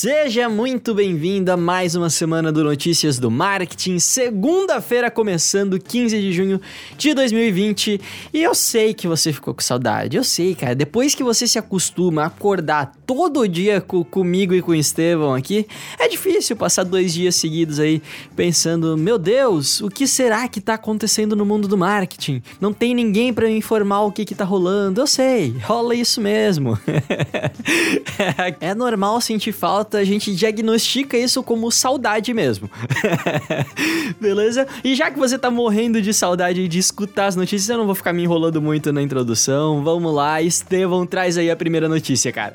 Seja muito bem-vindo a mais uma semana do Notícias do Marketing, segunda-feira começando 15 de junho de 2020. E eu sei que você ficou com saudade, eu sei, cara. Depois que você se acostuma a acordar todo dia com, comigo e com o Estevão aqui, é difícil passar dois dias seguidos aí pensando: meu Deus, o que será que tá acontecendo no mundo do marketing? Não tem ninguém para me informar o que que tá rolando. Eu sei, rola isso mesmo. é normal sentir falta a gente diagnostica isso como saudade mesmo. Beleza? E já que você tá morrendo de saudade de escutar as notícias, eu não vou ficar me enrolando muito na introdução. Vamos lá, Estevão, traz aí a primeira notícia, cara.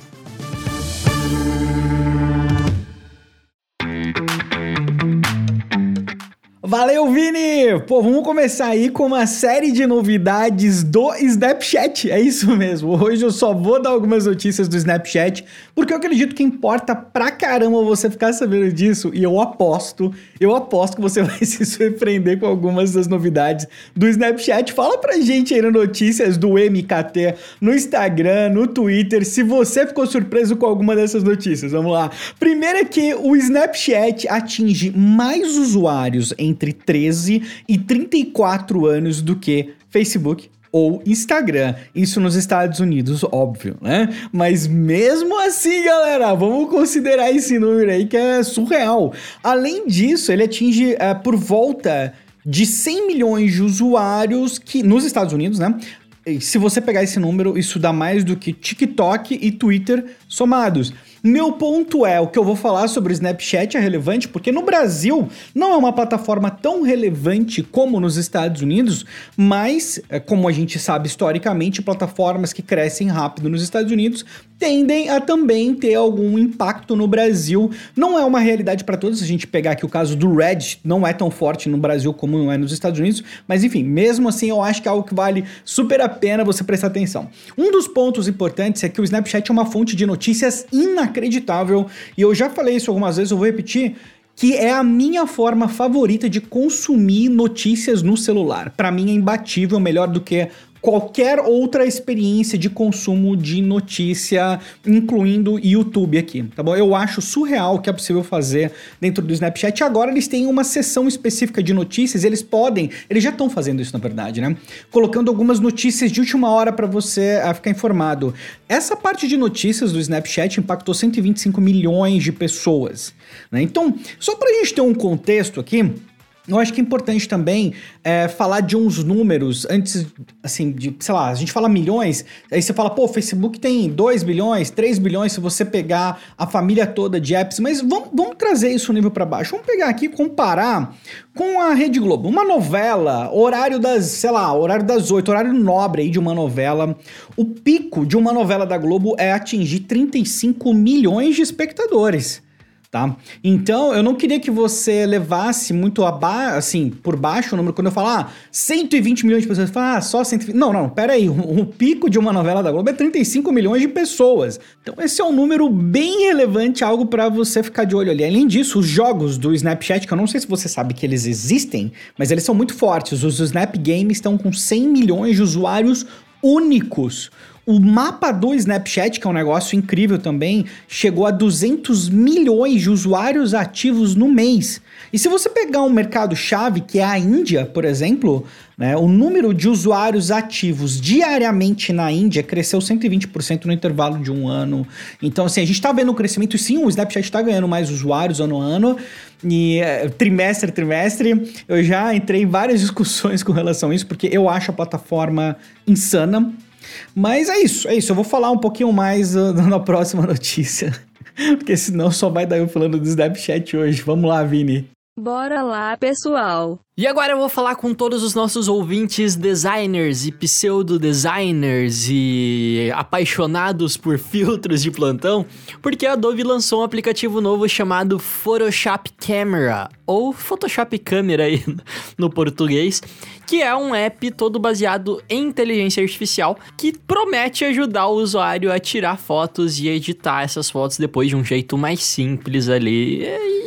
Valeu, Vini! Pô, vamos começar aí com uma série de novidades do Snapchat. É isso mesmo. Hoje eu só vou dar algumas notícias do Snapchat, porque eu acredito que importa pra caramba você ficar sabendo disso. E eu aposto, eu aposto que você vai se surpreender com algumas das novidades do Snapchat. Fala pra gente aí nas notícias do MKT, no Instagram, no Twitter, se você ficou surpreso com alguma dessas notícias. Vamos lá. Primeiro é que o Snapchat atinge mais usuários entre entre 13 e 34 anos do que Facebook ou Instagram. Isso nos Estados Unidos, óbvio, né? Mas mesmo assim, galera, vamos considerar esse número aí que é surreal. Além disso, ele atinge uh, por volta de 100 milhões de usuários que nos Estados Unidos, né? se você pegar esse número, isso dá mais do que TikTok e Twitter somados. Meu ponto é, o que eu vou falar sobre o Snapchat é relevante porque no Brasil não é uma plataforma tão relevante como nos Estados Unidos, mas, é, como a gente sabe historicamente, plataformas que crescem rápido nos Estados Unidos tendem a também ter algum impacto no Brasil. Não é uma realidade para todos, se a gente pegar aqui o caso do Reddit, não é tão forte no Brasil como não é nos Estados Unidos, mas enfim, mesmo assim eu acho que é algo que vale super a pena você prestar atenção. Um dos pontos importantes é que o Snapchat é uma fonte de notícias inacreditável inacreditável. E eu já falei isso algumas vezes, eu vou repetir que é a minha forma favorita de consumir notícias no celular. Para mim é imbatível, melhor do que qualquer outra experiência de consumo de notícia, incluindo YouTube aqui, tá bom? Eu acho surreal o que é possível fazer dentro do Snapchat. Agora eles têm uma seção específica de notícias, eles podem, eles já estão fazendo isso na verdade, né? Colocando algumas notícias de última hora para você uh, ficar informado. Essa parte de notícias do Snapchat impactou 125 milhões de pessoas, né? Então, só pra gente ter um contexto aqui, eu acho que é importante também é, falar de uns números antes, assim, de, sei lá, a gente fala milhões, aí você fala, pô, o Facebook tem 2 bilhões, 3 bilhões se você pegar a família toda de apps, mas vamos, vamos trazer isso nível para baixo. Vamos pegar aqui comparar com a Rede Globo. Uma novela, horário das, sei lá, horário das 8, horário nobre aí de uma novela. O pico de uma novela da Globo é atingir 35 milhões de espectadores tá? Então, eu não queria que você levasse muito abaixo, assim, por baixo o número, quando eu falar ah, 120 milhões de pessoas, você fala, ah, só 120... Não, não, pera aí, o, o, pico de uma novela da Globo é 35 milhões de pessoas. Então, esse é um número bem relevante, algo para você ficar de olho ali. Além disso, os jogos do Snapchat, que eu não sei se você sabe que eles existem, mas eles são muito fortes. Os Snap Games estão com 100 milhões de usuários únicos. O mapa do Snapchat, que é um negócio incrível também, chegou a 200 milhões de usuários ativos no mês. E se você pegar um mercado-chave, que é a Índia, por exemplo, né, o número de usuários ativos diariamente na Índia cresceu 120% no intervalo de um ano. Então, assim, a gente está vendo um crescimento, sim, o Snapchat está ganhando mais usuários ano a ano, e é, trimestre a trimestre. Eu já entrei em várias discussões com relação a isso, porque eu acho a plataforma insana. Mas é isso, é isso. Eu vou falar um pouquinho mais uh, na próxima notícia. Porque senão só vai dar eu falando do Snapchat hoje. Vamos lá, Vini. Bora lá, pessoal! E agora eu vou falar com todos os nossos ouvintes designers e pseudo-designers e apaixonados por filtros de plantão, porque a Adobe lançou um aplicativo novo chamado Photoshop Camera, ou Photoshop Câmera aí no português, que é um app todo baseado em inteligência artificial que promete ajudar o usuário a tirar fotos e editar essas fotos depois de um jeito mais simples ali.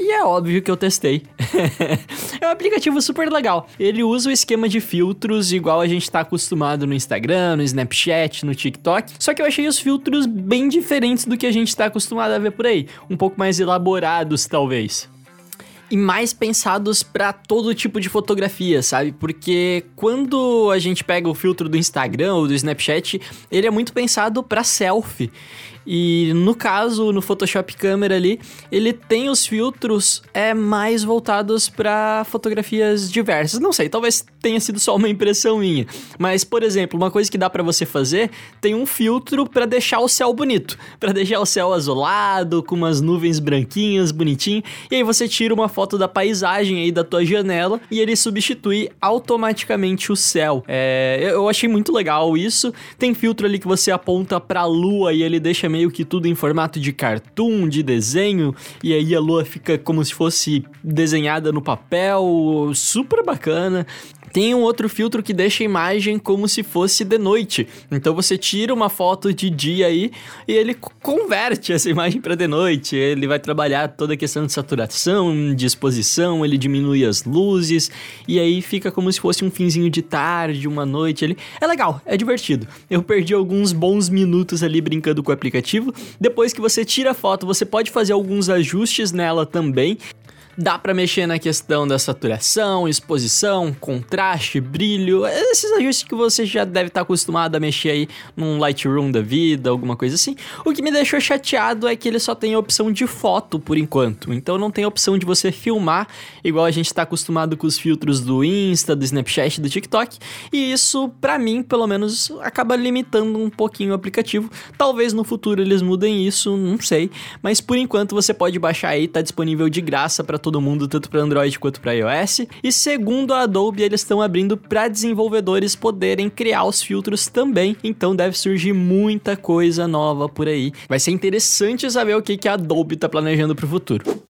E é óbvio que eu testei. é um aplicativo super legal. Ele usa o esquema de filtros igual a gente tá acostumado no Instagram, no Snapchat, no TikTok. Só que eu achei os filtros bem diferentes do que a gente tá acostumado a ver por aí. Um pouco mais elaborados, talvez e mais pensados para todo tipo de fotografia, sabe? Porque quando a gente pega o filtro do Instagram ou do Snapchat, ele é muito pensado para selfie. E no caso, no Photoshop Camera ali, ele tem os filtros é mais voltados para fotografias diversas. Não sei, talvez tenha sido só uma impressão minha, mas por exemplo, uma coisa que dá para você fazer, tem um filtro para deixar o céu bonito, para deixar o céu azulado, com umas nuvens branquinhas, bonitinho, e aí você tira uma foto da paisagem aí da tua janela e ele substitui automaticamente o céu. É, eu achei muito legal isso. Tem filtro ali que você aponta para a lua e ele deixa meio que tudo em formato de cartoon, de desenho, e aí a lua fica como se fosse desenhada no papel, super bacana. Tem um outro filtro que deixa a imagem como se fosse de noite. Então você tira uma foto de dia aí e ele converte essa imagem para de noite. Ele vai trabalhar toda a questão de saturação, de exposição, ele diminui as luzes e aí fica como se fosse um finzinho de tarde, uma noite ali. É legal, é divertido. Eu perdi alguns bons minutos ali brincando com o aplicativo. Depois que você tira a foto, você pode fazer alguns ajustes nela também. Dá para mexer na questão da saturação, exposição, contraste, brilho, esses ajustes que você já deve estar tá acostumado a mexer aí num Lightroom da vida, alguma coisa assim. O que me deixou chateado é que ele só tem a opção de foto por enquanto, então não tem a opção de você filmar, igual a gente está acostumado com os filtros do Insta, do Snapchat, do TikTok, e isso, para mim, pelo menos, acaba limitando um pouquinho o aplicativo. Talvez no futuro eles mudem isso, não sei, mas por enquanto você pode baixar aí, tá disponível de graça para todo mundo, tanto para Android quanto para iOS. E segundo a Adobe, eles estão abrindo para desenvolvedores poderem criar os filtros também. Então deve surgir muita coisa nova por aí. Vai ser interessante saber o que, que a Adobe está planejando para o futuro.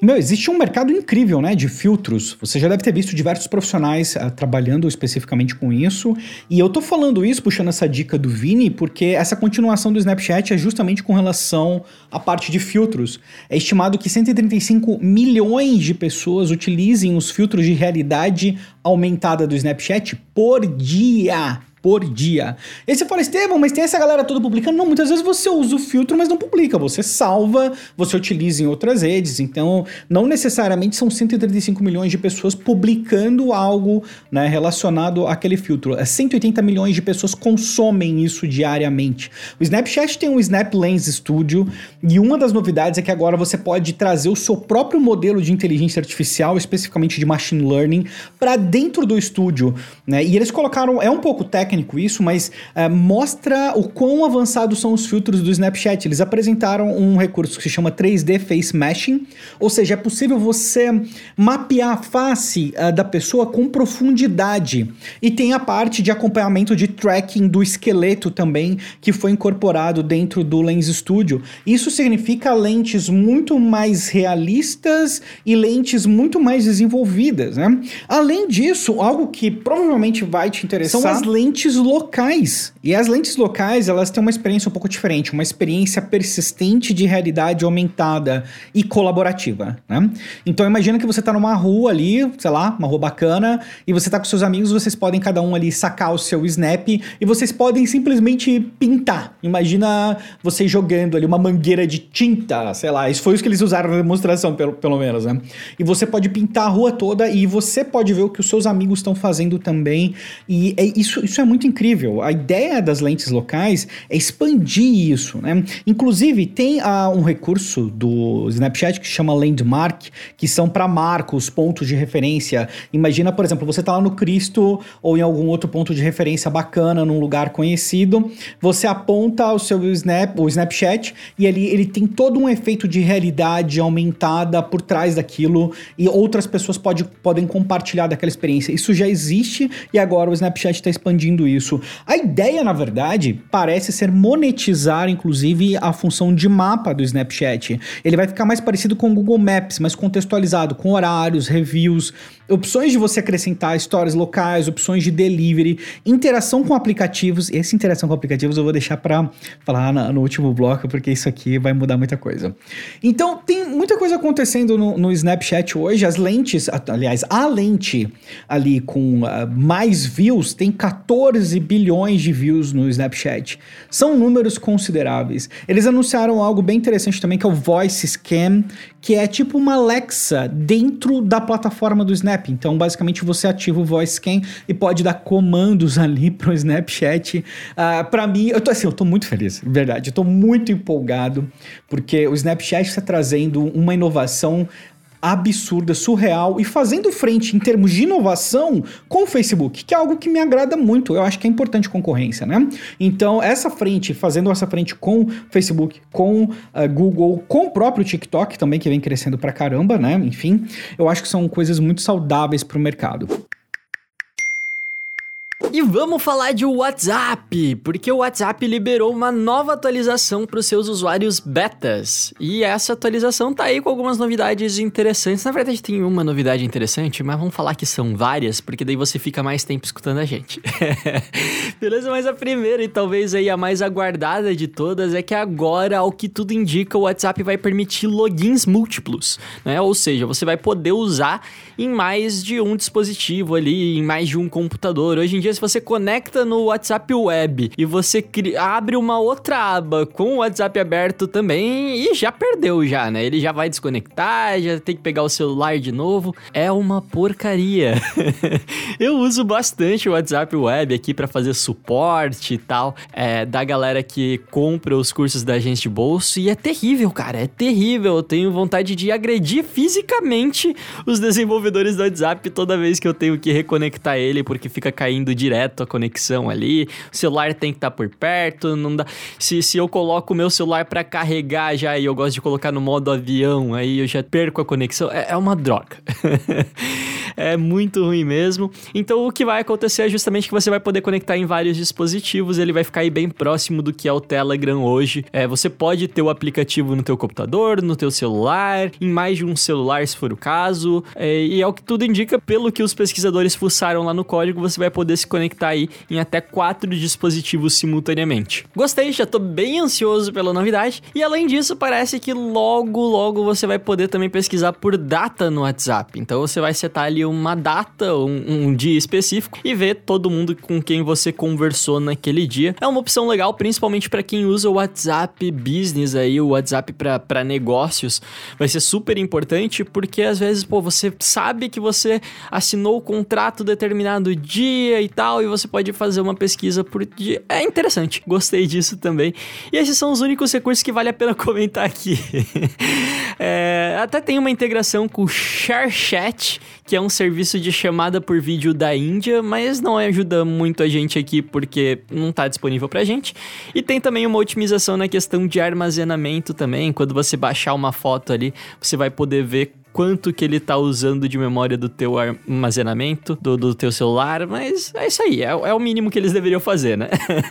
Meu, existe um mercado incrível, né, de filtros. Você já deve ter visto diversos profissionais uh, trabalhando especificamente com isso. E eu tô falando isso, puxando essa dica do Vini, porque essa continuação do Snapchat é justamente com relação à parte de filtros. É estimado que 135 milhões de pessoas utilizem os filtros de realidade aumentada do Snapchat por dia por dia. E você fala, Estevam, mas tem essa galera toda publicando? Não, muitas vezes você usa o filtro, mas não publica. Você salva, você utiliza em outras redes. Então, não necessariamente são 135 milhões de pessoas publicando algo né, relacionado àquele filtro. 180 é milhões de pessoas consomem isso diariamente. O Snapchat tem um Snap Lens Studio e uma das novidades é que agora você pode trazer o seu próprio modelo de inteligência artificial, especificamente de machine learning, para dentro do estúdio. Né? E eles colocaram, é um pouco técnico, técnico isso, mas uh, mostra o quão avançados são os filtros do Snapchat. Eles apresentaram um recurso que se chama 3D Face Meshing, ou seja, é possível você mapear a face uh, da pessoa com profundidade. E tem a parte de acompanhamento de tracking do esqueleto também, que foi incorporado dentro do Lens Studio. Isso significa lentes muito mais realistas e lentes muito mais desenvolvidas, né? Além disso, algo que provavelmente vai te interessar são as lentes lentes locais. E as lentes locais, elas têm uma experiência um pouco diferente, uma experiência persistente de realidade aumentada e colaborativa, né? Então imagina que você está numa rua ali, sei lá, uma rua bacana, e você está com seus amigos, vocês podem cada um ali sacar o seu snap e vocês podem simplesmente pintar. Imagina você jogando ali uma mangueira de tinta, sei lá, isso foi isso que eles usaram na demonstração, pelo, pelo menos, né? E você pode pintar a rua toda e você pode ver o que os seus amigos estão fazendo também. E é, isso, isso é muito incrível. A ideia das lentes locais é expandir isso, né? Inclusive, tem uh, um recurso do Snapchat que chama Landmark, que são para marcos, pontos de referência. Imagina, por exemplo, você tá lá no Cristo ou em algum outro ponto de referência bacana, num lugar conhecido, você aponta o seu Snap, o Snapchat, e ali ele tem todo um efeito de realidade aumentada por trás daquilo, e outras pessoas pode, podem compartilhar daquela experiência. Isso já existe e agora o Snapchat está expandindo isso. A ideia, na verdade, parece ser monetizar, inclusive, a função de mapa do Snapchat. Ele vai ficar mais parecido com o Google Maps, mas contextualizado, com horários, reviews, opções de você acrescentar histórias locais, opções de delivery, interação com aplicativos. Essa interação com aplicativos eu vou deixar para falar no último bloco, porque isso aqui vai mudar muita coisa. Então, tem muita coisa acontecendo no, no Snapchat hoje. As lentes, aliás, a lente ali com uh, mais views tem 14 bilhões de views no Snapchat. São números consideráveis. Eles anunciaram algo bem interessante também, que é o Voice Scan, que é tipo uma Alexa dentro da plataforma do Snap. Então, basicamente, você ativa o Voice Scan e pode dar comandos ali pro Snapchat. Uh, ah, para mim, eu tô assim, eu tô muito feliz, verdade. Eu tô muito empolgado, porque o Snapchat está trazendo uma inovação absurda, surreal e fazendo frente em termos de inovação com o Facebook, que é algo que me agrada muito. Eu acho que é importante concorrência, né? Então, essa frente, fazendo essa frente com Facebook, com uh, Google, com o próprio TikTok também, que vem crescendo pra caramba, né? Enfim, eu acho que são coisas muito saudáveis pro mercado. E vamos falar de WhatsApp, porque o WhatsApp liberou uma nova atualização para os seus usuários betas. E essa atualização tá aí com algumas novidades interessantes. Na verdade, tem uma novidade interessante, mas vamos falar que são várias, porque daí você fica mais tempo escutando a gente. Beleza? Mas a primeira e talvez aí a mais aguardada de todas é que agora, ao que tudo indica, o WhatsApp vai permitir logins múltiplos, né? Ou seja, você vai poder usar em mais de um dispositivo ali, em mais de um computador. Hoje em dia se você conecta no WhatsApp Web e você abre uma outra aba com o WhatsApp aberto também e já perdeu já, né? Ele já vai desconectar, já tem que pegar o celular de novo. É uma porcaria. eu uso bastante o WhatsApp Web aqui para fazer suporte e tal, é, da galera que compra os cursos da agência de bolso e é terrível, cara, é terrível. Eu tenho vontade de agredir fisicamente os desenvolvedores do WhatsApp toda vez que eu tenho que reconectar ele porque fica caindo de direto a conexão ali. O celular tem que estar tá por perto, não dá. Se, se eu coloco o meu celular para carregar já e eu gosto de colocar no modo avião, aí eu já perco a conexão. É, é uma droga. é muito ruim mesmo. Então o que vai acontecer é justamente que você vai poder conectar em vários dispositivos, ele vai ficar aí bem próximo do que é o Telegram hoje. É, você pode ter o aplicativo no teu computador, no teu celular, em mais de um celular se for o caso. É, e é o que tudo indica, pelo que os pesquisadores fuçaram lá no código, você vai poder se conectar aí em até quatro dispositivos simultaneamente. Gostei, já tô bem ansioso pela novidade. E além disso, parece que logo, logo você vai poder também pesquisar por data no WhatsApp. Então você vai setar ali uma data, um, um dia específico e ver todo mundo com quem você conversou naquele dia. É uma opção legal, principalmente para quem usa o WhatsApp Business aí, o WhatsApp para negócios. Vai ser super importante porque às vezes, pô, você sabe que você assinou o contrato determinado dia e tal, e você pode fazer uma pesquisa por dia. É interessante, gostei disso também. E esses são os únicos recursos que vale a pena comentar aqui. é, até tem uma integração com o ShareChat, que é um serviço de chamada por vídeo da Índia, mas não ajuda muito a gente aqui porque não está disponível pra gente. E tem também uma otimização na questão de armazenamento também. Quando você baixar uma foto ali, você vai poder ver quanto que ele tá usando de memória do teu armazenamento, do, do teu celular, mas é isso aí, é, é o mínimo que eles deveriam fazer, né?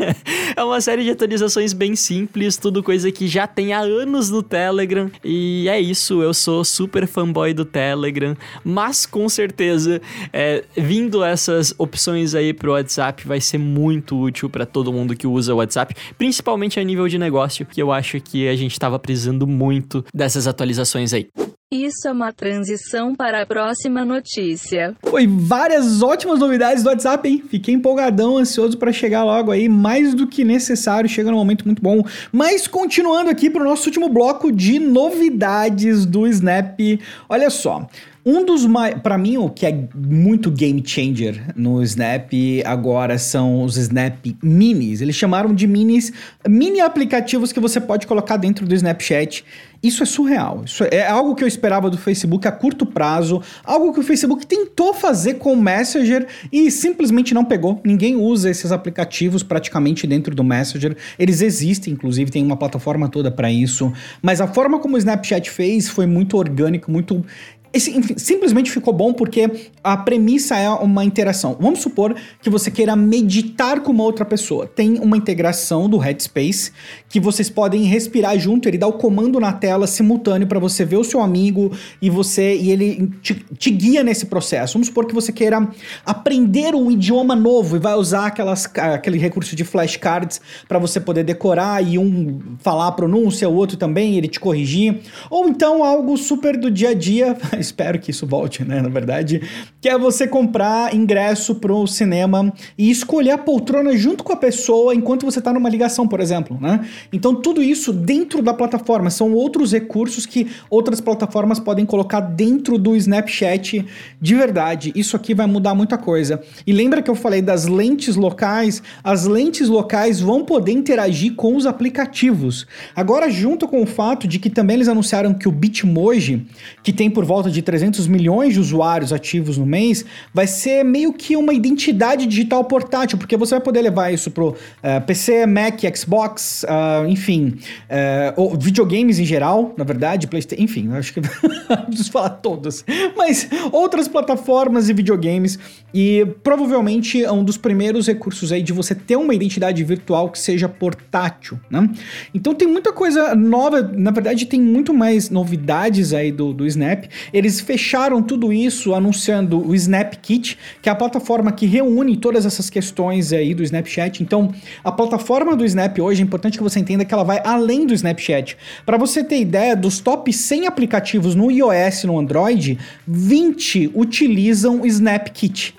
é uma série de atualizações bem simples, tudo coisa que já tem há anos no Telegram, e é isso, eu sou super fanboy do Telegram, mas com certeza, é, vindo essas opções aí pro WhatsApp, vai ser muito útil para todo mundo que usa o WhatsApp, principalmente a nível de negócio, que eu acho que a gente tava precisando muito dessas atualizações aí. Isso é uma transição para a próxima notícia. Foi várias ótimas novidades do WhatsApp, hein? Fiquei empolgadão, ansioso para chegar logo aí, mais do que necessário, chega num momento muito bom. Mas continuando aqui para o nosso último bloco de novidades do Snap, olha só. Um dos mais. Pra mim, o que é muito game changer no Snap agora são os Snap Minis. Eles chamaram de minis, mini aplicativos que você pode colocar dentro do Snapchat. Isso é surreal. Isso é algo que eu esperava do Facebook a curto prazo, algo que o Facebook tentou fazer com o Messenger e simplesmente não pegou. Ninguém usa esses aplicativos praticamente dentro do Messenger. Eles existem, inclusive, tem uma plataforma toda para isso, mas a forma como o Snapchat fez foi muito orgânico, muito simplesmente ficou bom porque a premissa é uma interação. Vamos supor que você queira meditar com uma outra pessoa. Tem uma integração do Headspace que vocês podem respirar junto, ele dá o comando na tela simultâneo para você ver o seu amigo e você e ele te, te, guia nesse processo. Vamos supor que você queira aprender um idioma novo e vai usar aquelas, aquele recurso de flashcards para você poder decorar e um falar a pronúncia, o outro também, ele te corrigir. Ou então algo super do dia a dia espero que isso volte, né, na verdade, que é você comprar ingresso pro cinema e escolher a poltrona junto com a pessoa enquanto você tá numa ligação, por exemplo, né? Então tudo isso dentro da plataforma, são outros recursos que outras plataformas podem colocar dentro do Snapchat de verdade. Isso aqui vai mudar muita coisa. E lembra que eu falei das lentes locais? As lentes locais vão poder interagir com os aplicativos. Agora junto com o fato de que também eles anunciaram que o Bitmoji, que tem por volta de 300 milhões de usuários ativos no mês, vai ser meio que uma identidade digital portátil, porque você vai poder levar isso pro uh, eh, PC, Mac, Xbox, uh, enfim, uh, ou videogames em geral, na verdade, PlayStation, enfim, acho que preciso falar todas, mas outras plataformas e videogames e provavelmente é um dos primeiros recursos aí de você ter uma identidade virtual que seja portátil, né? Então tem muita coisa nova, na verdade tem muito mais novidades aí do, do Snap. Eles fecharam tudo isso anunciando o Snap Kit, que é a plataforma que reúne todas essas questões aí do Snapchat. Então, a plataforma do Snap hoje, é importante que você entenda que ela vai além do Snapchat. Para você ter ideia, dos top 100 aplicativos no iOS e no Android, 20 utilizam o Snap Kit.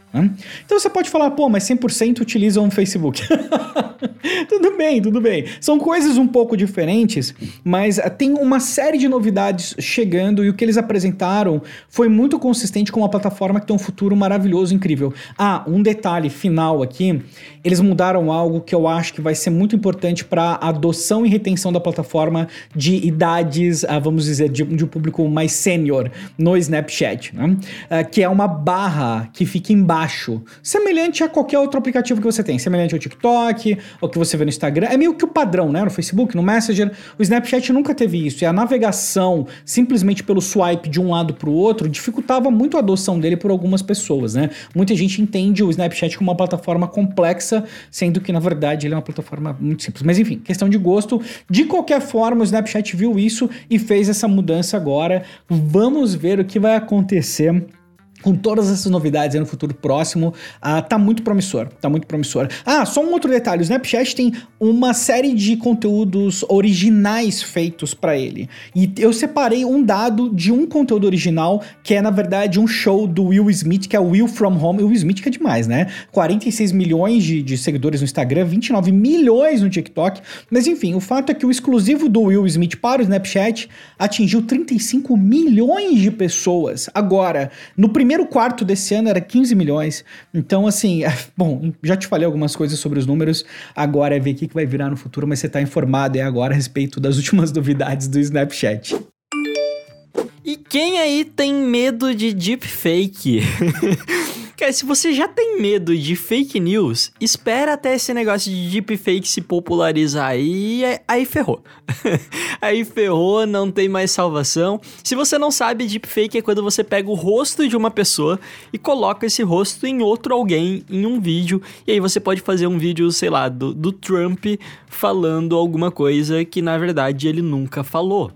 Então você pode falar, pô, mas 100% utilizam o Facebook. tudo bem, tudo bem. São coisas um pouco diferentes, mas eh, tem uma série de novidades chegando e o que eles apresentaram foi muito consistente com uma plataforma que tem um futuro maravilhoso, incrível. Ah, um detalhe final aqui: eles mudaram algo que eu acho que vai ser muito importante para adoção e retenção da plataforma de idades, ah, vamos dizer, de, de um público mais sênior no Snapchat, né? ah, que é uma barra que fica embaixo baixo, semelhante a qualquer outro aplicativo que você tem, semelhante ao TikTok, ou que você vê no Instagram. É meio que o padrão, né? No Facebook, no Messenger. O Snapchat nunca teve isso. E a navegação, simplesmente pelo swipe de um lado para o outro, dificultava muito a adoção dele por algumas pessoas, né? Muita gente entende o Snapchat como uma plataforma complexa, sendo que na verdade ele é uma plataforma muito simples. Mas enfim, questão de gosto. De qualquer forma, o Snapchat viu isso e fez essa mudança agora. Vamos ver o que vai acontecer com todas essas novidades no futuro próximo, uh, tá muito promissor, tá muito promissor. Ah, só um outro detalhe, o Snapchat tem uma série de conteúdos originais feitos para ele. E eu separei um dado de um conteúdo original, que é na verdade um show do Will Smith, que é o Will From Home. O Will Smith que é demais, né? 46 milhões de, de seguidores no Instagram, 29 milhões no TikTok. Mas enfim, o fato é que o exclusivo do Will Smith para o Snapchat atingiu 35 milhões de pessoas. Agora, no primeiro primeiro quarto desse ano era 15 milhões. Então, assim, bom, já te falei algumas coisas sobre os números. Agora é ver o que vai virar no futuro, mas você está informado é agora a respeito das últimas novidades do Snapchat. E quem aí tem medo de deepfake? Cara, se você já tem medo de fake news, espera até esse negócio de deepfake se popularizar aí, aí ferrou. aí ferrou, não tem mais salvação. Se você não sabe, deepfake é quando você pega o rosto de uma pessoa e coloca esse rosto em outro alguém em um vídeo, e aí você pode fazer um vídeo, sei lá, do, do Trump falando alguma coisa que na verdade ele nunca falou.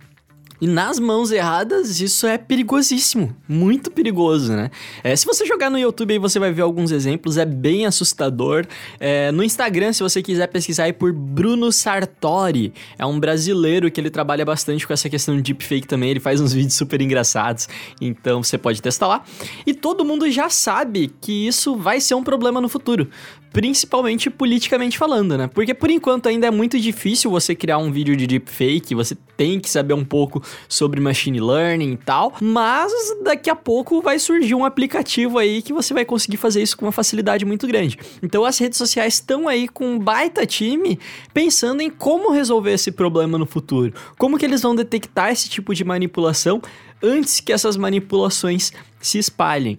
E nas mãos erradas, isso é perigosíssimo. Muito perigoso, né? É, se você jogar no YouTube aí, você vai ver alguns exemplos. É bem assustador. É, no Instagram, se você quiser pesquisar aí por Bruno Sartori. É um brasileiro que ele trabalha bastante com essa questão de deepfake também. Ele faz uns vídeos super engraçados. Então, você pode testar lá. E todo mundo já sabe que isso vai ser um problema no futuro. Principalmente politicamente falando, né? Porque por enquanto ainda é muito difícil você criar um vídeo de deepfake, você tem que saber um pouco sobre machine learning e tal, mas daqui a pouco vai surgir um aplicativo aí que você vai conseguir fazer isso com uma facilidade muito grande. Então as redes sociais estão aí com um baita time pensando em como resolver esse problema no futuro, como que eles vão detectar esse tipo de manipulação antes que essas manipulações se espalhem.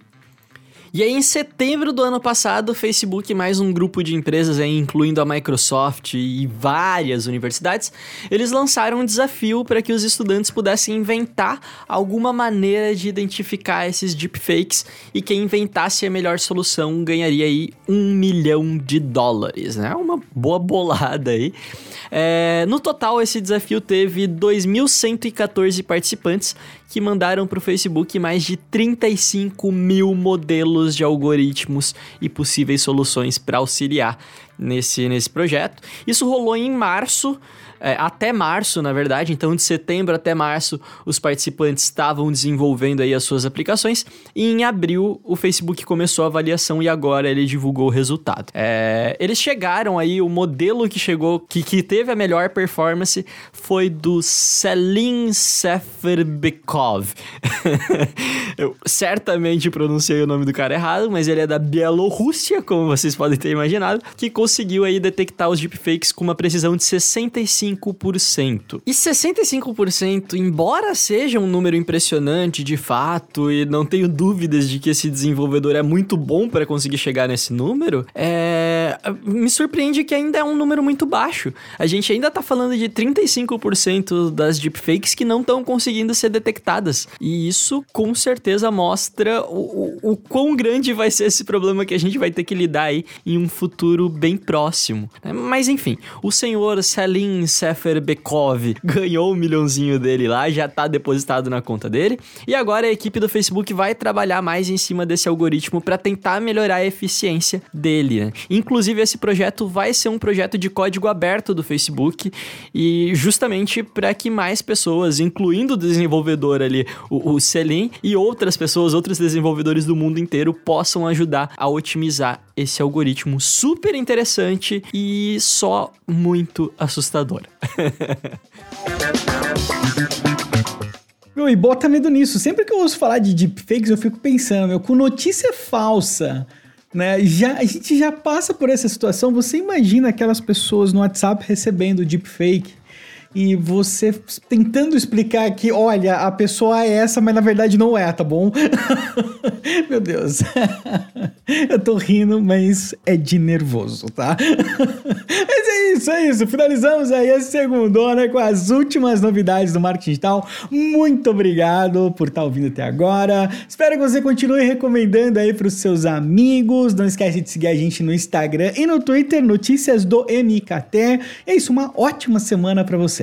E aí, em setembro do ano passado, o Facebook e mais um grupo de empresas, aí, incluindo a Microsoft e várias universidades, eles lançaram um desafio para que os estudantes pudessem inventar alguma maneira de identificar esses deepfakes e quem inventasse a melhor solução ganharia aí um milhão de dólares, né? Uma boa bolada aí. É, no total, esse desafio teve 2.114 participantes que mandaram para o Facebook mais de 35 mil modelos de algoritmos e possíveis soluções para auxiliar nesse, nesse projeto. Isso rolou em março é, até março, na verdade. Então, de setembro até março, os participantes estavam desenvolvendo aí as suas aplicações. E em abril, o Facebook começou a avaliação e agora ele divulgou o resultado. É, eles chegaram aí, o modelo que chegou, que, que teve a melhor performance foi do Selim Seferbekov. Eu certamente pronunciei o nome do cara errado, mas ele é da Bielorrússia, como vocês podem ter imaginado, que conseguiu aí detectar os deepfakes com uma precisão de 65 65%. E 65%, embora seja um número impressionante de fato, e não tenho dúvidas de que esse desenvolvedor é muito bom para conseguir chegar nesse número, é... me surpreende que ainda é um número muito baixo. A gente ainda tá falando de 35% das deepfakes que não estão conseguindo ser detectadas. E isso com certeza mostra o, o, o quão grande vai ser esse problema que a gente vai ter que lidar aí em um futuro bem próximo. Mas enfim, o senhor Selim Seferbekov ganhou o um milhãozinho dele lá, já tá depositado na conta dele. E agora a equipe do Facebook vai trabalhar mais em cima desse algoritmo para tentar melhorar a eficiência dele. Né? Inclusive, esse projeto vai ser um projeto de código aberto do Facebook e justamente para que mais pessoas, incluindo o desenvolvedor ali, o, o Selim, e outras pessoas, outros desenvolvedores do mundo inteiro, possam ajudar a otimizar esse algoritmo super interessante e só muito assustador. Meu, e bota medo nisso. Sempre que eu ouço falar de deepfakes, eu fico pensando, meu, com notícia falsa, né? Já, a gente já passa por essa situação. Você imagina aquelas pessoas no WhatsApp recebendo deepfake e você tentando explicar que, olha, a pessoa é essa, mas na verdade não é, tá bom? Meu Deus. Eu tô rindo, mas é de nervoso, tá? Mas é isso, é isso. Finalizamos aí a segunda com as últimas novidades do marketing digital. Muito obrigado por estar tá ouvindo até agora. Espero que você continue recomendando aí para os seus amigos. Não esquece de seguir a gente no Instagram e no Twitter, notícias do MKT. É isso, uma ótima semana para você.